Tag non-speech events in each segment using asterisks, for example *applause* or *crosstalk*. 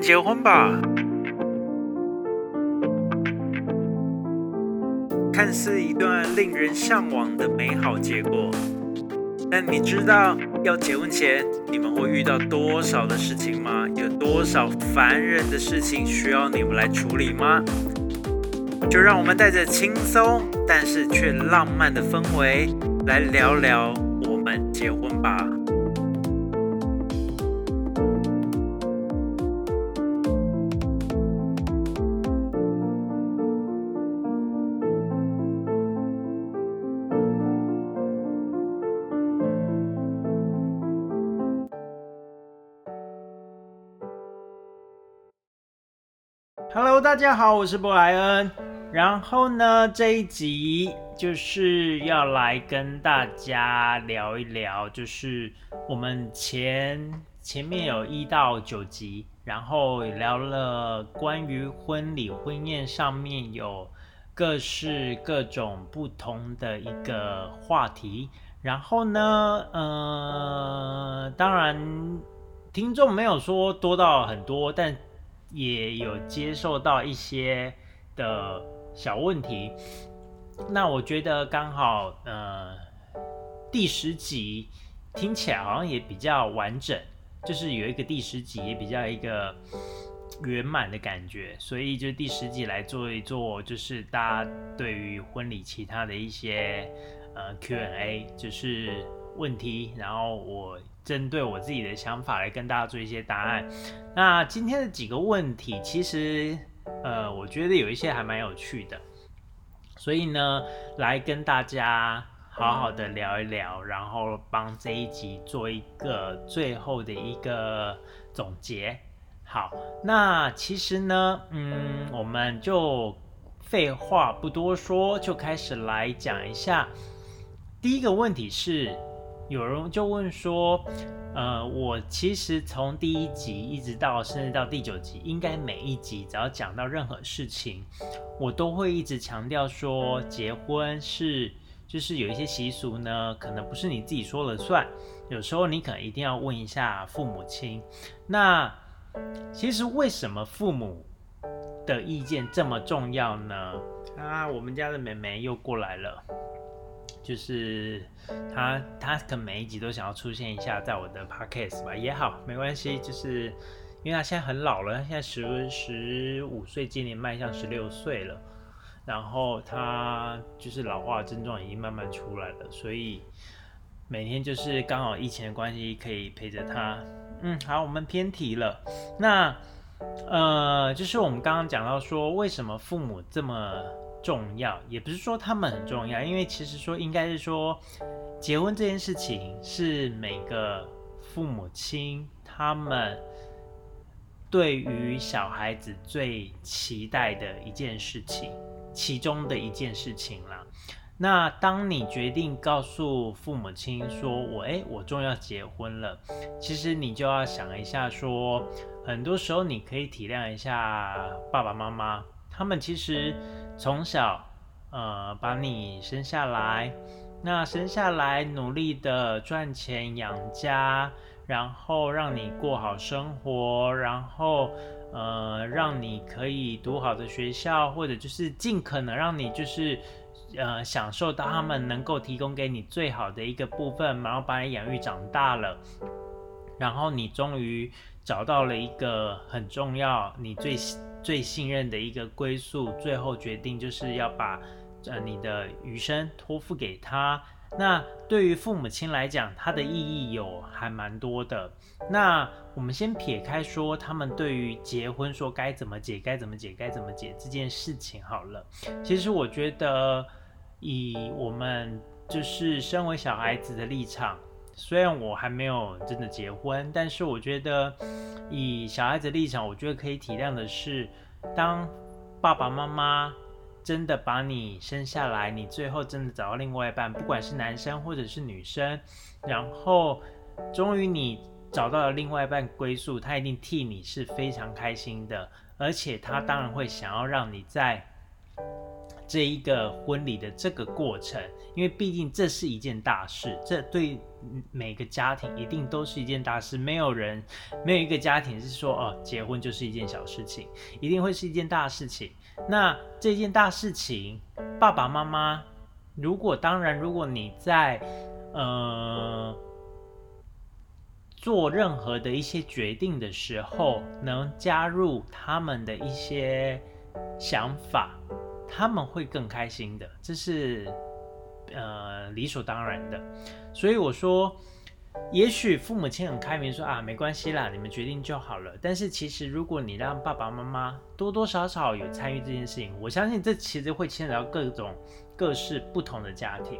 结婚吧。看似一段令人向往的美好结果，但你知道要结婚前你们会遇到多少的事情吗？有多少烦人的事情需要你们来处理吗？就让我们带着轻松但是却浪漫的氛围来聊聊我们结婚吧。大家好，我是布莱恩。然后呢，这一集就是要来跟大家聊一聊，就是我们前前面有一到九集，然后聊了关于婚礼婚宴上面有各式各种不同的一个话题。然后呢，呃，当然听众没有说多到很多，但也有接受到一些的小问题，那我觉得刚好，呃，第十集听起来好像也比较完整，就是有一个第十集也比较一个圆满的感觉，所以就第十集来做一做，就是大家对于婚礼其他的一些呃 Q&A，就是问题，然后我。针对我自己的想法来跟大家做一些答案。那今天的几个问题，其实呃，我觉得有一些还蛮有趣的，所以呢，来跟大家好好的聊一聊，然后帮这一集做一个最后的一个总结。好，那其实呢，嗯，我们就废话不多说，就开始来讲一下。第一个问题是。有人就问说，呃，我其实从第一集一直到甚至到第九集，应该每一集只要讲到任何事情，我都会一直强调说，结婚是就是有一些习俗呢，可能不是你自己说了算，有时候你可能一定要问一下父母亲。那其实为什么父母的意见这么重要呢？啊，我们家的妹妹又过来了。就是他，他可能每一集都想要出现一下，在我的 podcast 吧，也好，没关系。就是因为他现在很老了，他现在十十五岁，今年迈向十六岁了，然后他就是老化症状已经慢慢出来了，所以每天就是刚好疫情的关系，可以陪着他。嗯，好，我们偏题了。那呃，就是我们刚刚讲到说，为什么父母这么。重要也不是说他们很重要，因为其实说应该是说，结婚这件事情是每个父母亲他们对于小孩子最期待的一件事情，其中的一件事情啦。那当你决定告诉父母亲说我哎我终于要结婚了，其实你就要想一下说，很多时候你可以体谅一下爸爸妈妈。他们其实从小，呃，把你生下来，那生下来努力的赚钱养家，然后让你过好生活，然后呃，让你可以读好的学校，或者就是尽可能让你就是呃享受到他们能够提供给你最好的一个部分，然后把你养育长大了，然后你终于找到了一个很重要，你最。最信任的一个归宿，最后决定就是要把呃你的余生托付给他。那对于父母亲来讲，它的意义有还蛮多的。那我们先撇开说他们对于结婚说该怎么解、该怎么解、该怎么解这件事情好了。其实我觉得，以我们就是身为小孩子的立场。虽然我还没有真的结婚，但是我觉得以小孩子立场，我觉得可以体谅的是，当爸爸妈妈真的把你生下来，你最后真的找到另外一半，不管是男生或者是女生，然后终于你找到了另外一半归宿，他一定替你是非常开心的，而且他当然会想要让你在这一个婚礼的这个过程，因为毕竟这是一件大事，这对。每个家庭一定都是一件大事，没有人没有一个家庭是说哦，结婚就是一件小事情，一定会是一件大事情。那这件大事情，爸爸妈妈，如果当然，如果你在呃做任何的一些决定的时候，能加入他们的一些想法，他们会更开心的，这是呃理所当然的。所以我说。也许父母亲很开明，说啊没关系啦，你们决定就好了。但是其实如果你让爸爸妈妈多多少少有参与这件事情，我相信这其实会牵扯到各种各式不同的家庭。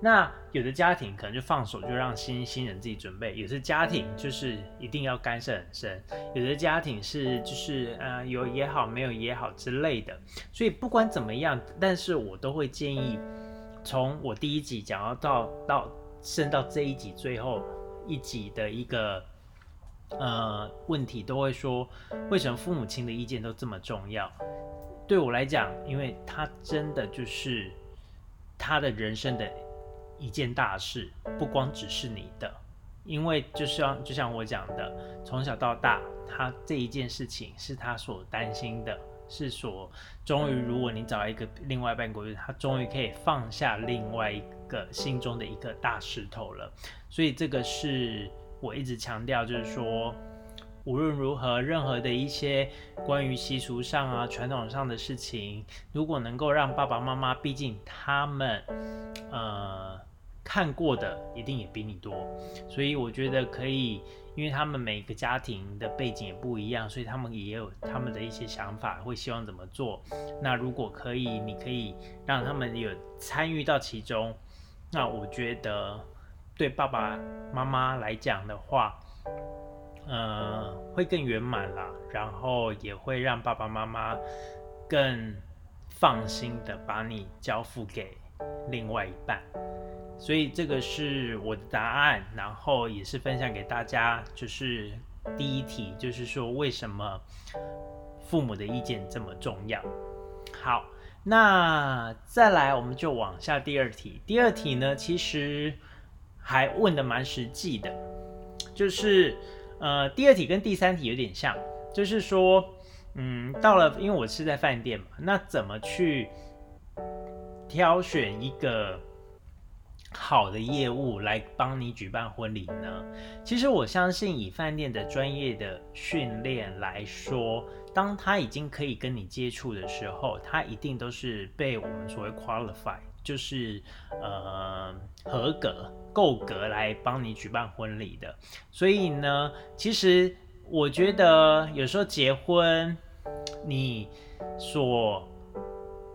那有的家庭可能就放手，就让新新人自己准备；有的家庭就是一定要干涉很深；有的家庭是就是呃有也好，没有也好之类的。所以不管怎么样，但是我都会建议，从我第一集讲到到到。升到这一集最后一集的一个呃问题，都会说为什么父母亲的意见都这么重要？对我来讲，因为他真的就是他的人生的一件大事，不光只是你的，因为就像就像我讲的，从小到大，他这一件事情是他所担心的。是说，终于，如果你找一个另外半个他终于可以放下另外一个心中的一个大石头了。所以这个是我一直强调，就是说，无论如何，任何的一些关于习俗上啊、传统上的事情，如果能够让爸爸妈妈，毕竟他们，呃。看过的一定也比你多，所以我觉得可以，因为他们每个家庭的背景也不一样，所以他们也有他们的一些想法，会希望怎么做。那如果可以，你可以让他们有参与到其中，那我觉得对爸爸妈妈来讲的话，呃，会更圆满啦，然后也会让爸爸妈妈更放心的把你交付给另外一半。所以这个是我的答案，然后也是分享给大家。就是第一题，就是说为什么父母的意见这么重要？好，那再来我们就往下第二题。第二题呢，其实还问的蛮实际的，就是呃，第二题跟第三题有点像，就是说，嗯，到了，因为我是在饭店嘛，那怎么去挑选一个？好的业务来帮你举办婚礼呢？其实我相信，以饭店的专业的训练来说，当他已经可以跟你接触的时候，他一定都是被我们所谓 qualify，就是呃合格、够格来帮你举办婚礼的。所以呢，其实我觉得有时候结婚，你所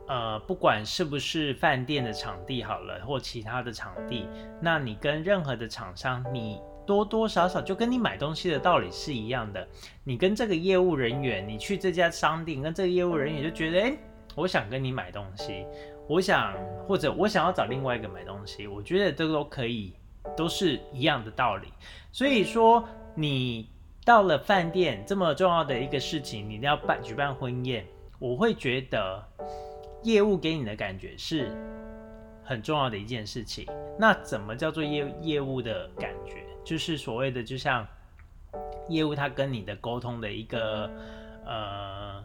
呃，不管是不是饭店的场地好了，或其他的场地，那你跟任何的厂商，你多多少少就跟你买东西的道理是一样的。你跟这个业务人员，你去这家商店，跟这个业务人员就觉得，哎，我想跟你买东西，我想或者我想要找另外一个买东西，我觉得这都可以，都是一样的道理。所以说，你到了饭店这么重要的一个事情，你要办举办婚宴，我会觉得。业务给你的感觉是很重要的一件事情。那怎么叫做业业务的感觉？就是所谓的，就像业务他跟你的沟通的一个呃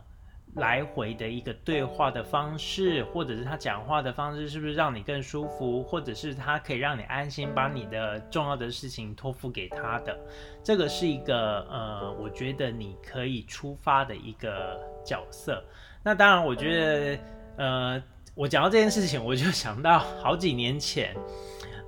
来回的一个对话的方式，或者是他讲话的方式，是不是让你更舒服？或者是他可以让你安心把你的重要的事情托付给他的？这个是一个呃，我觉得你可以出发的一个角色。那当然，我觉得。呃，我讲到这件事情，我就想到好几年前，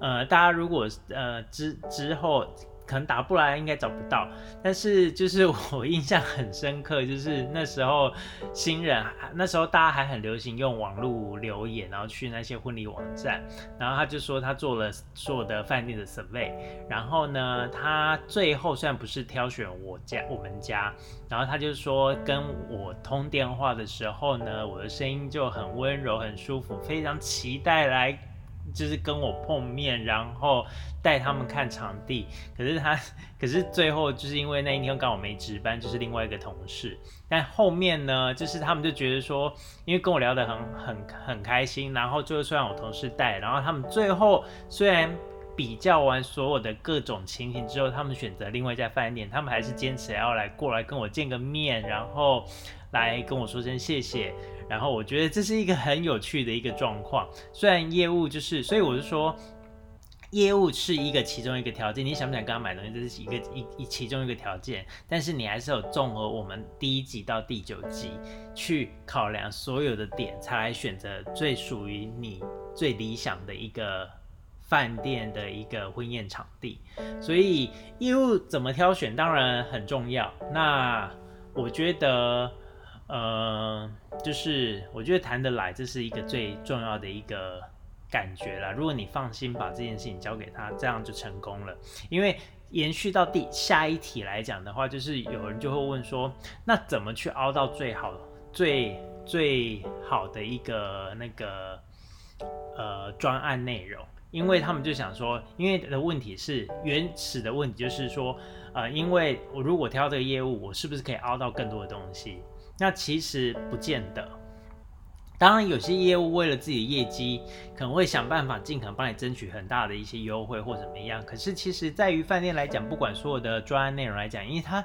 呃，大家如果呃之之后。可能打不来，应该找不到。但是就是 *laughs* 我印象很深刻，就是那时候新人，那时候大家还很流行用网络留言，然后去那些婚礼网站，然后他就说他做了所有的饭店的 survey，然后呢，他最后虽然不是挑选我家我们家，然后他就说跟我通电话的时候呢，我的声音就很温柔很舒服，非常期待来。就是跟我碰面，然后带他们看场地。*laughs* 可是他，可是最后就是因为那一天刚好没值班，就是另外一个同事。但后面呢，就是他们就觉得说，因为跟我聊得很很很开心，然后最后虽然我同事带，然后他们最后虽然。比较完所有的各种情形之后，他们选择另外一家饭店，他们还是坚持要来过来跟我见个面，然后来跟我说声谢谢。然后我觉得这是一个很有趣的一个状况。虽然业务就是，所以我就说。业务是一个其中一个条件，你想不想跟他买东西，这是一个一一其中一个条件。但是你还是有综合我们第一集到第九集去考量所有的点，才来选择最属于你最理想的一个饭店的一个婚宴场地。所以业务怎么挑选，当然很重要。那我觉得，呃，就是我觉得谈得来，这是一个最重要的一个。感觉啦，如果你放心把这件事情交给他，这样就成功了。因为延续到第下一题来讲的话，就是有人就会问说，那怎么去凹到最好、最最好的一个那个呃专案内容？因为他们就想说，因为的问题是原始的问题就是说，呃，因为我如果挑这个业务，我是不是可以凹到更多的东西？那其实不见得。当然，有些业务为了自己的业绩，可能会想办法尽可能帮你争取很大的一些优惠或怎么样。可是，其实在于饭店来讲，不管所有的专案内容来讲，因为它，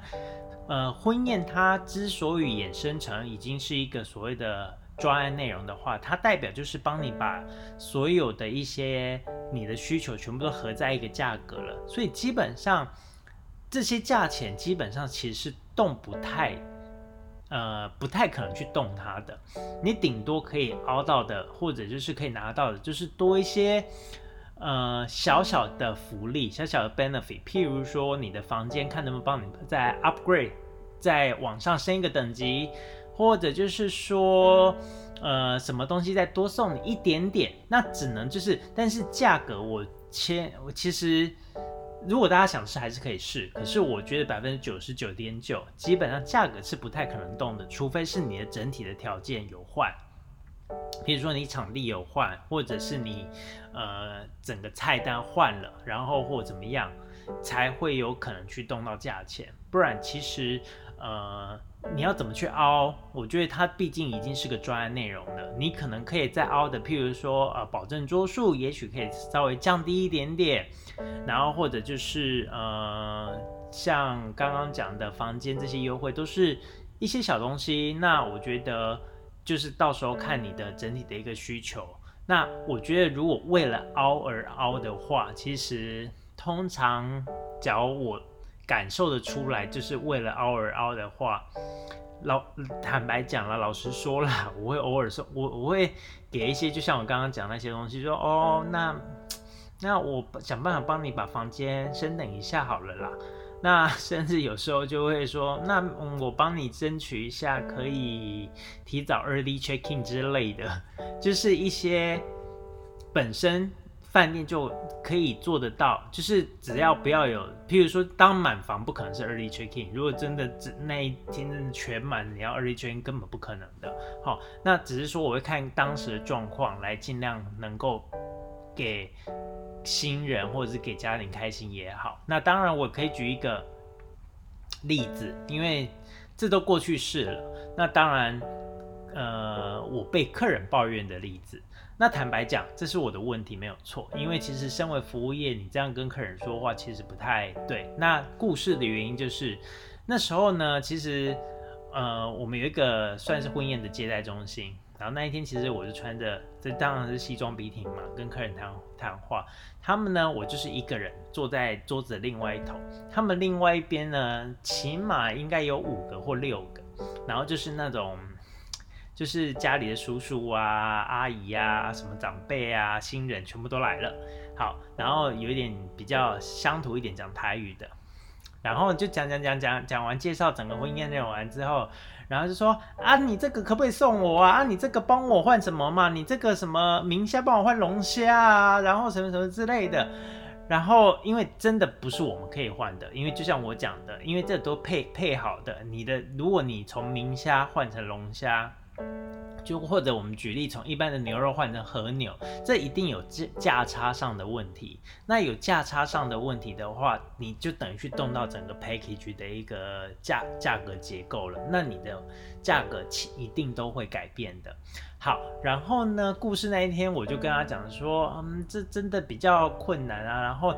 呃，婚宴它之所以衍生成已经是一个所谓的专案内容的话，它代表就是帮你把所有的一些你的需求全部都合在一个价格了。所以基本上这些价钱基本上其实是动不太。呃，不太可能去动它的，你顶多可以凹到的，或者就是可以拿到的，就是多一些呃小小的福利，小小的 benefit。譬如说，你的房间看能不能帮你再 upgrade，再往上升一个等级，或者就是说，呃，什么东西再多送你一点点，那只能就是，但是价格我签，我其实。如果大家想试，还是可以试。可是我觉得百分之九十九点九，基本上价格是不太可能动的，除非是你的整体的条件有换，比如说你场地有换，或者是你呃整个菜单换了，然后或怎么样，才会有可能去动到价钱。不然其实呃。你要怎么去凹？我觉得它毕竟已经是个专案内容了，你可能可以再凹的，譬如说，呃，保证桌数，也许可以稍微降低一点点，然后或者就是呃，像刚刚讲的房间这些优惠，都是一些小东西。那我觉得就是到时候看你的整体的一个需求。那我觉得如果为了凹而凹的话，其实通常假如我。感受的出来，就是为了凹而凹的话，老坦白讲了，老实说了，*laughs* 我会偶尔说，我我会给一些，就像我刚刚讲那些东西，说哦，那那我想办法帮你把房间升等一下好了啦。那 *laughs* 甚至有时候就会说，那我帮你争取一下，可以提早 early check in 之类的，就是一些本身。饭店就可以做得到，就是只要不要有，譬如说当满房不可能是 early check in，如果真的只那一天真的全满，你要 early check in 根本不可能的。好，那只是说我会看当时的状况来尽量能够给新人或者是给家庭开心也好。那当然我可以举一个例子，因为这都过去式了。那当然，呃，我被客人抱怨的例子。那坦白讲，这是我的问题没有错，因为其实身为服务业，你这样跟客人说话其实不太对。那故事的原因就是，那时候呢，其实呃，我们有一个算是婚宴的接待中心，然后那一天其实我是穿着，这当然是西装笔挺嘛，跟客人谈谈话。他们呢，我就是一个人坐在桌子的另外一头，他们另外一边呢，起码应该有五个或六个，然后就是那种。就是家里的叔叔啊、阿姨呀、什么长辈啊、新人全部都来了。好，然后有一点比较乡土一点讲台语的，然后就讲讲讲讲讲完介绍整个婚宴内容完之后，然后就说啊，你这个可不可以送我啊？你这个帮我换什么嘛？你这个什么明虾帮我换龙虾啊？然后什么什么之类的。然后因为真的不是我们可以换的，因为就像我讲的，因为这都配配好的。你的如果你从明虾换成龙虾。就或者我们举例，从一般的牛肉换成和牛，这一定有价价差上的问题。那有价差上的问题的话，你就等于去动到整个 package 的一个价价格结构了。那你的价格一定都会改变的。好，然后呢，故事那一天我就跟他讲说，嗯，这真的比较困难啊。然后。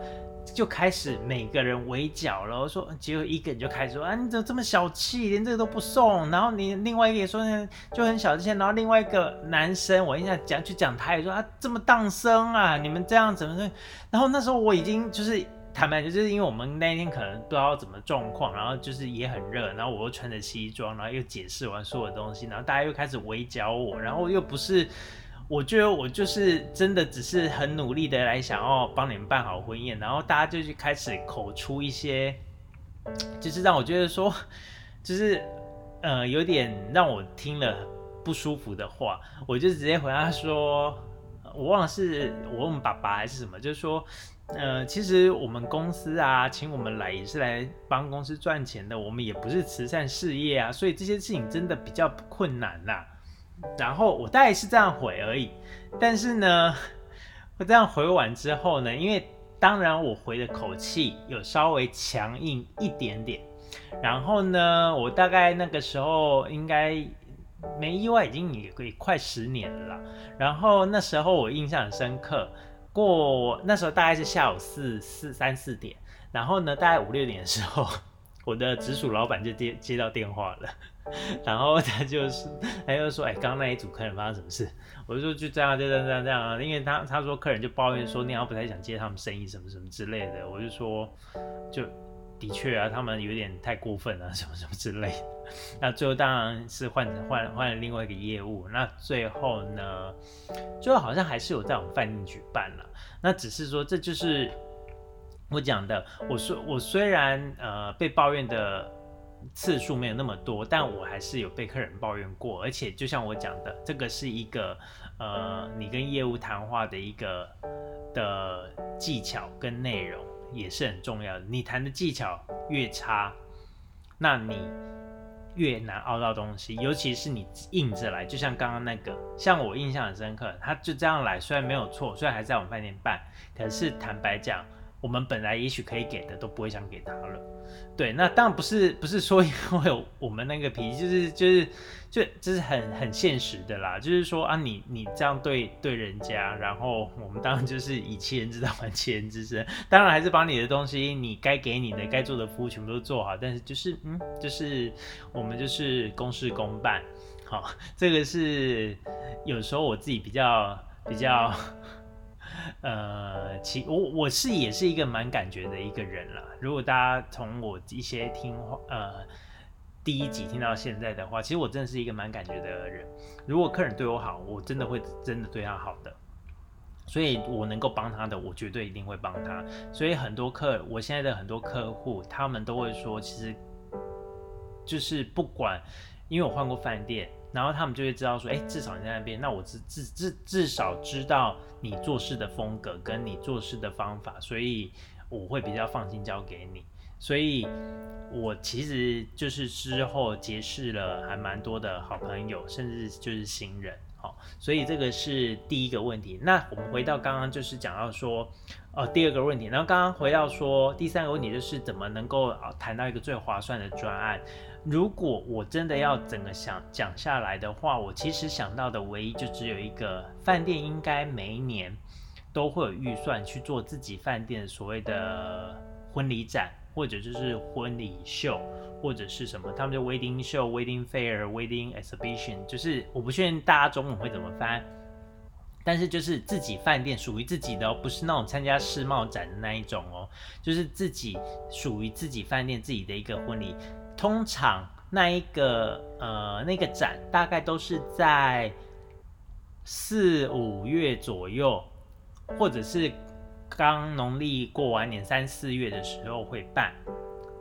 就开始每个人围剿了，说结果一个人就开始说啊，你怎么这么小气，连这个都不送？然后你另外一个也说就很小气，然后另外一个男生，我印象讲去讲他也说啊，这么荡生啊，你们这样怎么？然后那时候我已经就是坦白就是因为我们那一天可能不知道怎么状况，然后就是也很热，然后我又穿着西装，然后又解释完所有东西，然后大家又开始围剿我，然后又不是。我觉得我就是真的只是很努力的来想要帮你们办好婚宴，然后大家就去开始口出一些，就是让我觉得说，就是呃有点让我听了不舒服的话，我就直接回答说，我忘了是我问爸爸还是什么，就是说，呃其实我们公司啊请我们来也是来帮公司赚钱的，我们也不是慈善事业啊，所以这些事情真的比较困难啦。然后我大概是这样回而已，但是呢，我 *laughs* 这样回完之后呢，因为当然我回的口气有稍微强硬一点点，然后呢，我大概那个时候应该没意外已经也快十年了，然后那时候我印象很深刻，过那时候大概是下午四四三四点，然后呢，大概五六点的时候，我的直属老板就接接到电话了。*laughs* 然后他就是，他就说，哎，刚刚那一组客人发生什么事？我就说就这样，就这样，这样，这样啊。因为他他说客人就抱怨说，你好不太想接他们生意，什么什么之类的。我就说，就的确啊，他们有点太过分了，什么什么之类的。那最后当然是换成换换了另外一个业务。那最后呢，最后好像还是有在我们饭店举办了。那只是说，这就是我讲的。我说我虽然呃被抱怨的。次数没有那么多，但我还是有被客人抱怨过，而且就像我讲的，这个是一个呃，你跟业务谈话的一个的技巧跟内容也是很重要的。你谈的技巧越差，那你越难熬到东西，尤其是你硬着来，就像刚刚那个，像我印象很深刻，他就这样来，虽然没有错，虽然还在我们饭店办，可是坦白讲。我们本来也许可以给的都不会想给他了，对，那当然不是不是说因为我们那个脾气，就是就是就这是很很现实的啦，就是说啊，你你这样对对人家，然后我们当然就是以其人之道还其人之身，当然还是把你的东西，你该给你的该做的服务全部都做好，但是就是嗯，就是我们就是公事公办，好，这个是有时候我自己比较比较。呃，其我我是也是一个蛮感觉的一个人了。如果大家从我一些听话呃第一集听到现在的话，其实我真的是一个蛮感觉的人。如果客人对我好，我真的会真的对他好的。所以我能够帮他的，我绝对一定会帮他。所以很多客，我现在的很多客户，他们都会说，其实就是不管，因为我换过饭店。然后他们就会知道说，哎，至少你在那边，那我至至至至少知道你做事的风格跟你做事的方法，所以我会比较放心交给你。所以，我其实就是之后结识了还蛮多的好朋友，甚至就是新人。好，所以这个是第一个问题。那我们回到刚刚就是讲到说，呃，第二个问题。然后刚刚回到说，第三个问题就是怎么能够啊谈到一个最划算的专案。如果我真的要整个想讲下来的话，我其实想到的唯一就只有一个饭店，应该每一年都会有预算去做自己饭店所谓的婚礼展，或者就是婚礼秀，或者是什么，他们就 wedding show、wedding fair、wedding exhibition，就是我不确定大家中文会怎么翻，但是就是自己饭店属于自己的，不是那种参加世贸展的那一种哦，就是自己属于自己饭店自己的一个婚礼。通常那一个呃那个展大概都是在四五月左右，或者是刚农历过完年三四月的时候会办。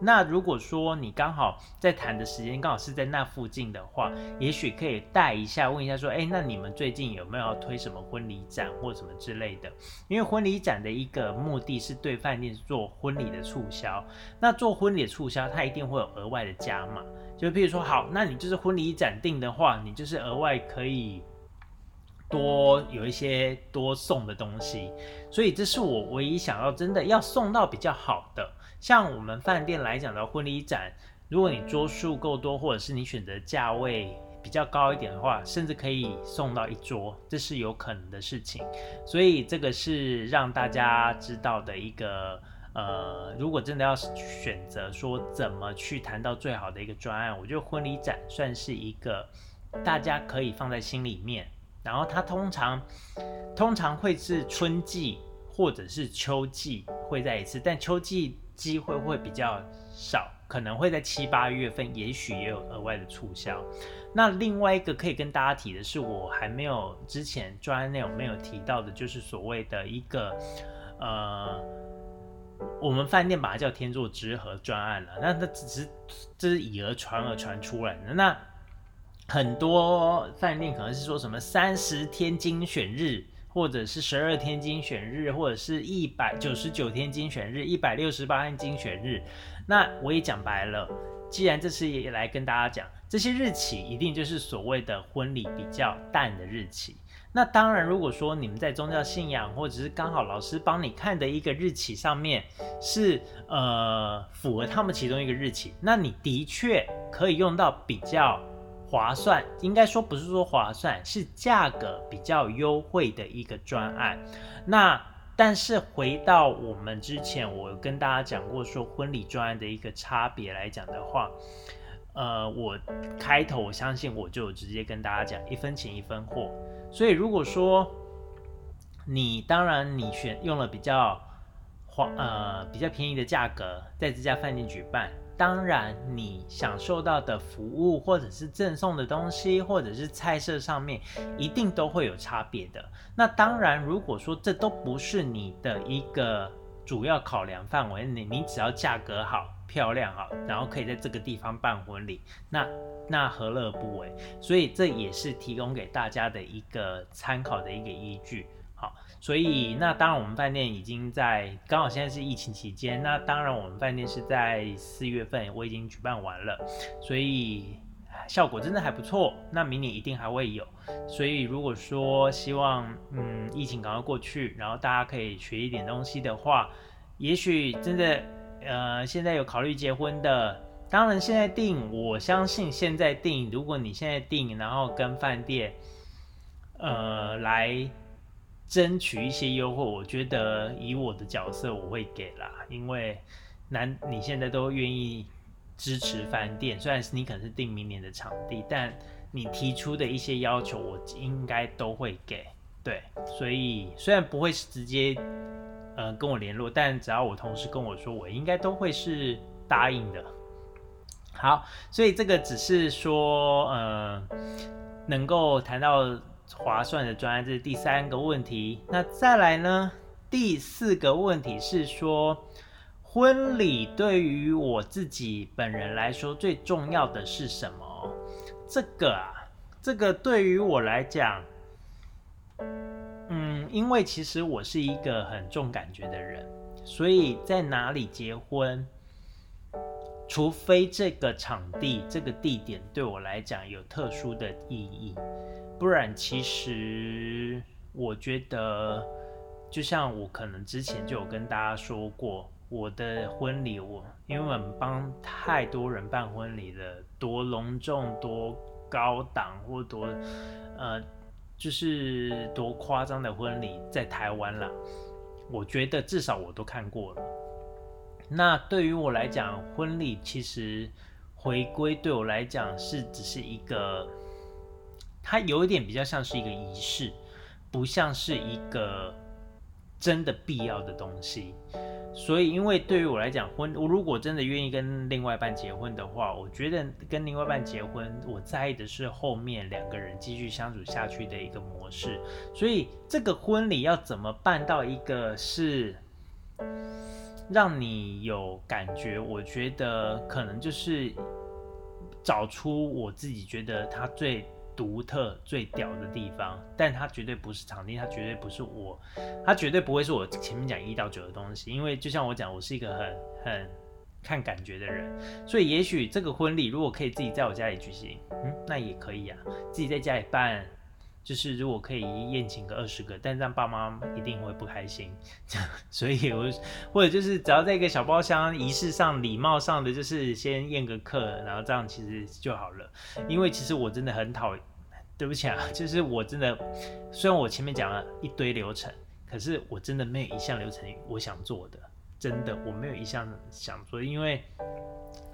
那如果说你刚好在谈的时间刚好是在那附近的话，也许可以带一下，问一下说，哎，那你们最近有没有要推什么婚礼展或什么之类的？因为婚礼展的一个目的是对饭店做婚礼的促销，那做婚礼的促销，它一定会有额外的加码。就譬如说，好，那你就是婚礼展定的话，你就是额外可以多有一些多送的东西。所以这是我唯一想要真的要送到比较好的。像我们饭店来讲的婚礼展，如果你桌数够多，或者是你选择价位比较高一点的话，甚至可以送到一桌，这是有可能的事情。所以这个是让大家知道的一个。呃，如果真的要选择说怎么去谈到最好的一个专案，我觉得婚礼展算是一个大家可以放在心里面。然后它通常通常会是春季或者是秋季会在一次，但秋季机会会比较少，可能会在七八月份，也许也有额外的促销。那另外一个可以跟大家提的是，我还没有之前专案内容没有提到的，就是所谓的一个呃。我们饭店把它叫天作之合专案了，那它只是这是以讹传讹传出来的。那很多饭店可能是说什么三十天精选日，或者是十二天精选日，或者是一百九十九天精选日，一百六十八天精选日。那我也讲白了，既然这次也来跟大家讲，这些日期一定就是所谓的婚礼比较淡的日期。那当然，如果说你们在宗教信仰，或者是刚好老师帮你看的一个日期上面是呃符合他们其中一个日期，那你的确可以用到比较划算，应该说不是说划算，是价格比较优惠的一个专案。那但是回到我们之前我跟大家讲过说婚礼专案的一个差别来讲的话。呃，我开头我相信我就直接跟大家讲一分钱一分货，所以如果说你当然你选用了比较划呃比较便宜的价格在这家饭店举办，当然你享受到的服务或者是赠送的东西或者是菜色上面一定都会有差别的。那当然如果说这都不是你的一个主要考量范围，你你只要价格好。漂亮好，然后可以在这个地方办婚礼，那那何乐而不为？所以这也是提供给大家的一个参考的一个依据。好，所以那当然我们饭店已经在刚好现在是疫情期间，那当然我们饭店是在四月份我已经举办完了，所以效果真的还不错。那明年一定还会有，所以如果说希望嗯疫情赶快过去，然后大家可以学一点东西的话，也许真的。呃，现在有考虑结婚的，当然现在订，我相信现在订，如果你现在订，然后跟饭店，呃，来争取一些优惠，我觉得以我的角色我会给啦，因为男你现在都愿意支持饭店，虽然是你可能是订明年的场地，但你提出的一些要求，我应该都会给，对，所以虽然不会是直接。呃，跟我联络，但只要我同事跟我说，我应该都会是答应的。好，所以这个只是说，呃，能够谈到划算的专案，这是第三个问题。那再来呢？第四个问题是说，婚礼对于我自己本人来说最重要的是什么？这个啊，这个对于我来讲。嗯因为其实我是一个很重感觉的人，所以在哪里结婚，除非这个场地、这个地点对我来讲有特殊的意义，不然其实我觉得，就像我可能之前就有跟大家说过，我的婚礼，我因为我们帮太多人办婚礼了，多隆重、多高档或多呃。就是多夸张的婚礼在台湾了，我觉得至少我都看过了。那对于我来讲，婚礼其实回归对我来讲是只是一个，它有一点比较像是一个仪式，不像是一个真的必要的东西。所以，因为对于我来讲，婚我如果真的愿意跟另外一半结婚的话，我觉得跟另外一半结婚，我在意的是后面两个人继续相处下去的一个模式。所以，这个婚礼要怎么办到一个是让你有感觉？我觉得可能就是找出我自己觉得他最。独特最屌的地方，但它绝对不是场地，它绝对不是我，它绝对不会是我前面讲一到九的东西，因为就像我讲，我是一个很很看感觉的人，所以也许这个婚礼如果可以自己在我家里举行，嗯，那也可以啊，自己在家里办，就是如果可以宴请个二十个，但让爸妈一定会不开心，*laughs* 所以我或者就是只要在一个小包厢，仪式上、礼貌上的，就是先宴个客，然后这样其实就好了。因为其实我真的很讨，对不起啊，*laughs* 就是我真的，虽然我前面讲了一堆流程，可是我真的没有一项流程我想做的。真的，我没有一项想做，因为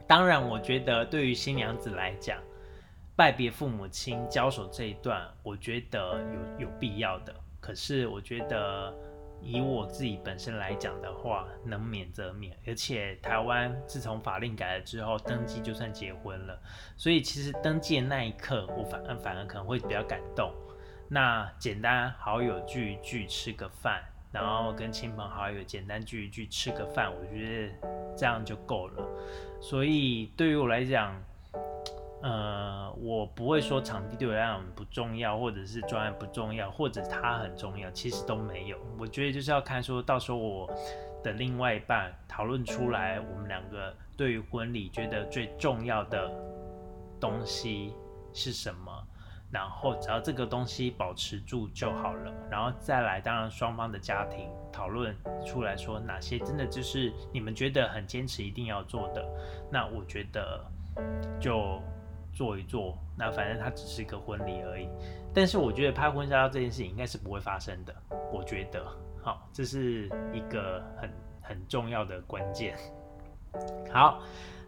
当然，我觉得对于新娘子来讲，拜别父母亲、交手这一段，我觉得有有必要的。可是，我觉得以我自己本身来讲的话，能免则免。而且，台湾自从法令改了之后，登记就算结婚了，所以其实登记的那一刻，我反而反而可能会比较感动。那简单好友聚一聚，吃个饭。然后跟亲朋好友简单聚一聚，吃个饭，我觉得这样就够了。所以对于我来讲，呃，我不会说场地对我来讲不重要，或者是专案不重要，或者它很重要，其实都没有。我觉得就是要看说到时候我的另外一半讨论出来，我们两个对于婚礼觉得最重要的东西是什么。然后只要这个东西保持住就好了，然后再来，当然双方的家庭讨论出来说哪些真的就是你们觉得很坚持一定要做的，那我觉得就做一做。那反正它只是一个婚礼而已，但是我觉得拍婚纱照这件事情应该是不会发生的。我觉得，好，这是一个很很重要的关键。好。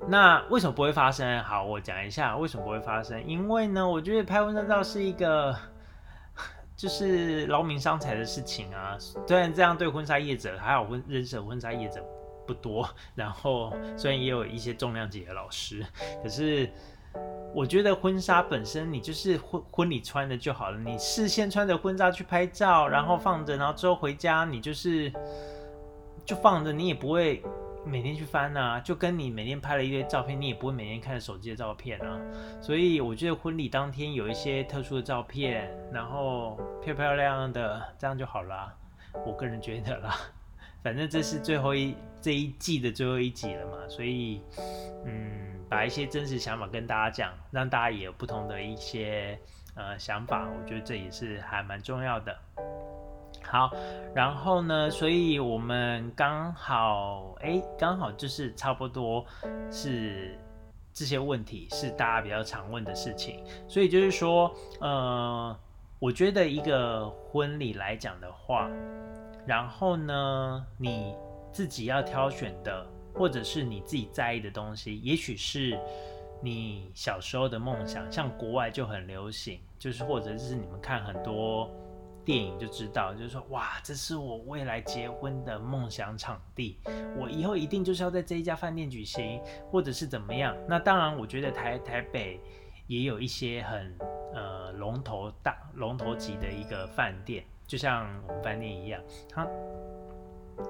那为什么不会发生？好，我讲一下为什么不会发生。因为呢，我觉得拍婚纱照是一个 *sighs* 就是劳民伤财的事情啊。虽然这样对婚纱业者，还有婚认识的婚纱业者不多，然后虽然也有一些重量级的老师，可是我觉得婚纱本身，你就是婚婚礼穿的就好了。你事先穿着婚纱去拍照，然后放着，然后之后回家你就是就放着，你也不会。每天去翻啊，就跟你每天拍了一堆照片，你也不会每天看手机的照片啊。所以我觉得婚礼当天有一些特殊的照片，然后漂漂亮亮的，这样就好了。我个人觉得啦，反正这是最后一这一季的最后一集了嘛，所以嗯，把一些真实想法跟大家讲，让大家也有不同的一些呃想法，我觉得这也是还蛮重要的。好，然后呢？所以我们刚好，哎，刚好就是差不多是这些问题是大家比较常问的事情。所以就是说，呃，我觉得一个婚礼来讲的话，然后呢，你自己要挑选的，或者是你自己在意的东西，也许是你小时候的梦想，像国外就很流行，就是或者是你们看很多。电影就知道，就是说，哇，这是我未来结婚的梦想场地，我以后一定就是要在这一家饭店举行，或者是怎么样。那当然，我觉得台台北也有一些很呃龙头大龙头级的一个饭店，就像我们饭店一样，它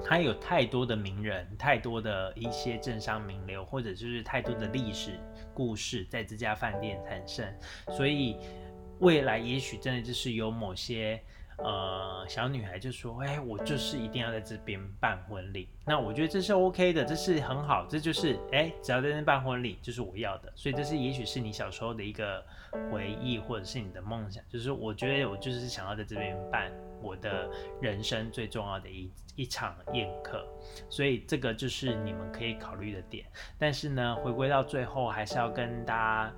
它有太多的名人，太多的一些政商名流，或者就是太多的历史故事在这家饭店产生，所以未来也许真的就是有某些。呃，小女孩就说：“哎，我就是一定要在这边办婚礼。那我觉得这是 OK 的，这是很好，这就是哎，只要在这办婚礼就是我要的。所以这是也许是你小时候的一个回忆，或者是你的梦想。就是我觉得我就是想要在这边办我的人生最重要的一一场宴客。所以这个就是你们可以考虑的点。但是呢，回归到最后，还是要跟大家。”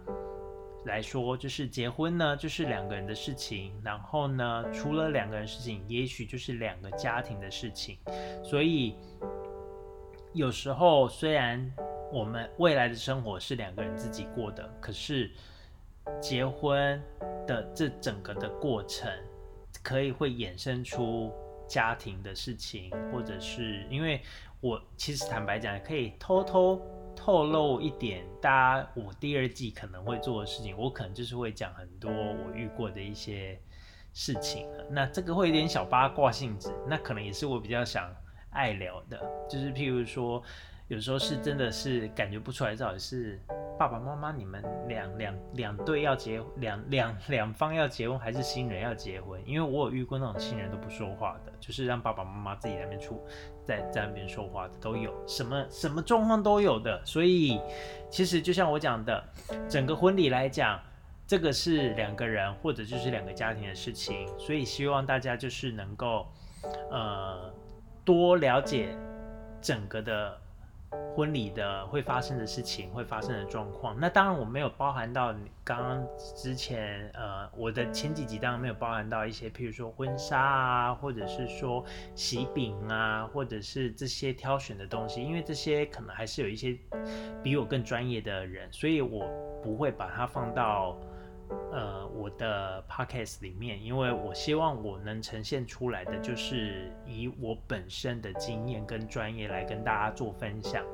来说，就是结婚呢，就是两个人的事情。然后呢，除了两个人事情，也许就是两个家庭的事情。所以有时候，虽然我们未来的生活是两个人自己过的，可是结婚的这整个的过程，可以会衍生出家庭的事情，或者是因为我其实坦白讲，可以偷偷。透露一点，大家我第二季可能会做的事情，我可能就是会讲很多我遇过的一些事情。那这个会有点小八卦性质，那可能也是我比较想爱聊的，就是譬如说，有时候是真的是感觉不出来到底是爸爸妈妈，你们两两两对要结两两两方要结婚，还是新人要结婚？因为我有遇过那种新人都不说话的，就是让爸爸妈妈自己在那边出，在在那边说话的都有，什么什么状况都有的。所以其实就像我讲的，整个婚礼来讲，这个是两个人或者就是两个家庭的事情，所以希望大家就是能够呃多了解整个的。婚礼的会发生的事情，会发生的状况，那当然我没有包含到你刚刚之前，呃，我的前几集当然没有包含到一些，譬如说婚纱啊，或者是说喜饼啊，或者是这些挑选的东西，因为这些可能还是有一些比我更专业的人，所以我不会把它放到。呃，我的 podcast 里面，因为我希望我能呈现出来的，就是以我本身的经验跟专业来跟大家做分享，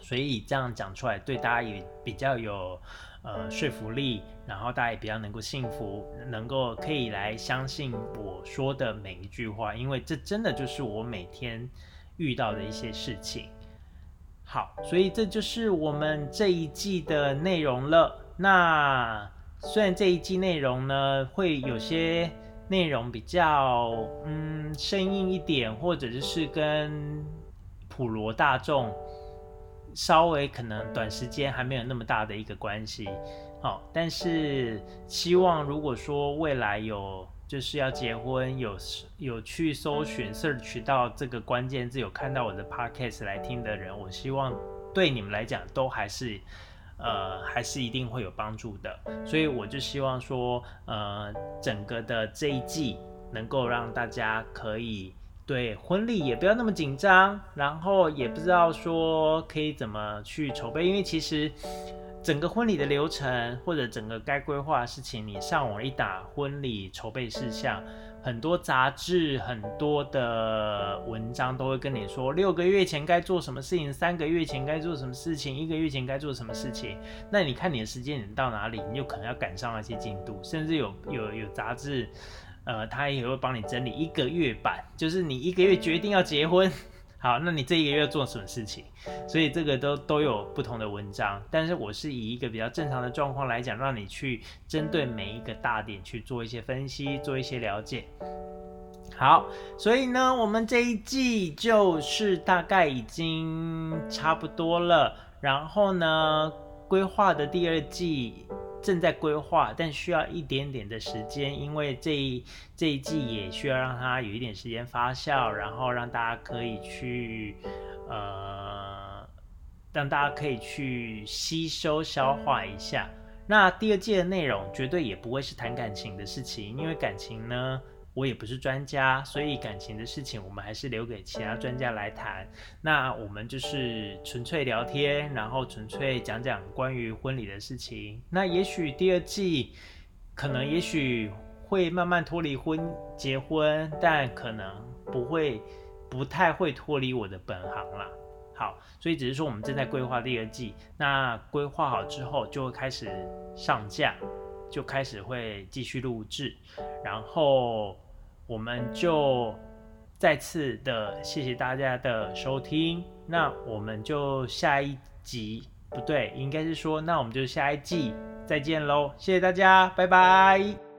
所以这样讲出来，对大家也比较有呃说服力，然后大家也比较能够信服，能够可以来相信我说的每一句话，因为这真的就是我每天遇到的一些事情。好，所以这就是我们这一季的内容了。那虽然这一季内容呢，会有些内容比较嗯生硬一点，或者就是跟普罗大众稍微可能短时间还没有那么大的一个关系，好，但是希望如果说未来有就是要结婚，有有去搜寻 search 到这个关键字，有看到我的 podcast 来听的人，我希望对你们来讲都还是。呃，还是一定会有帮助的，所以我就希望说，呃，整个的这一季能够让大家可以对婚礼也不要那么紧张，然后也不知道说可以怎么去筹备，因为其实整个婚礼的流程或者整个该规划的事情，你上网一打婚礼筹备事项。很多杂志、很多的文章都会跟你说，六个月前该做什么事情，三个月前该做什么事情，一个月前该做什么事情。那你看你的时间点到哪里，你就可能要赶上那些进度。甚至有有有杂志，呃，他也会帮你整理一个月版，就是你一个月决定要结婚。好，那你这一个月做什么事情？所以这个都都有不同的文章，但是我是以一个比较正常的状况来讲，让你去针对每一个大点去做一些分析，做一些了解。好，所以呢，我们这一季就是大概已经差不多了，然后呢，规划的第二季。正在规划，但需要一点点的时间，因为这一这一季也需要让它有一点时间发酵，然后让大家可以去呃，让大家可以去吸收消化一下。那第二季的内容绝对也不会是谈感情的事情，因为感情呢。我也不是专家，所以感情的事情我们还是留给其他专家来谈。那我们就是纯粹聊天，然后纯粹讲讲关于婚礼的事情。那也许第二季可能也许会慢慢脱离婚结婚，但可能不会不太会脱离我的本行啦。好，所以只是说我们正在规划第二季。那规划好之后就会开始上架。就开始会继续录制，然后我们就再次的谢谢大家的收听，那我们就下一集不对，应该是说那我们就下一季再见喽，谢谢大家，拜拜。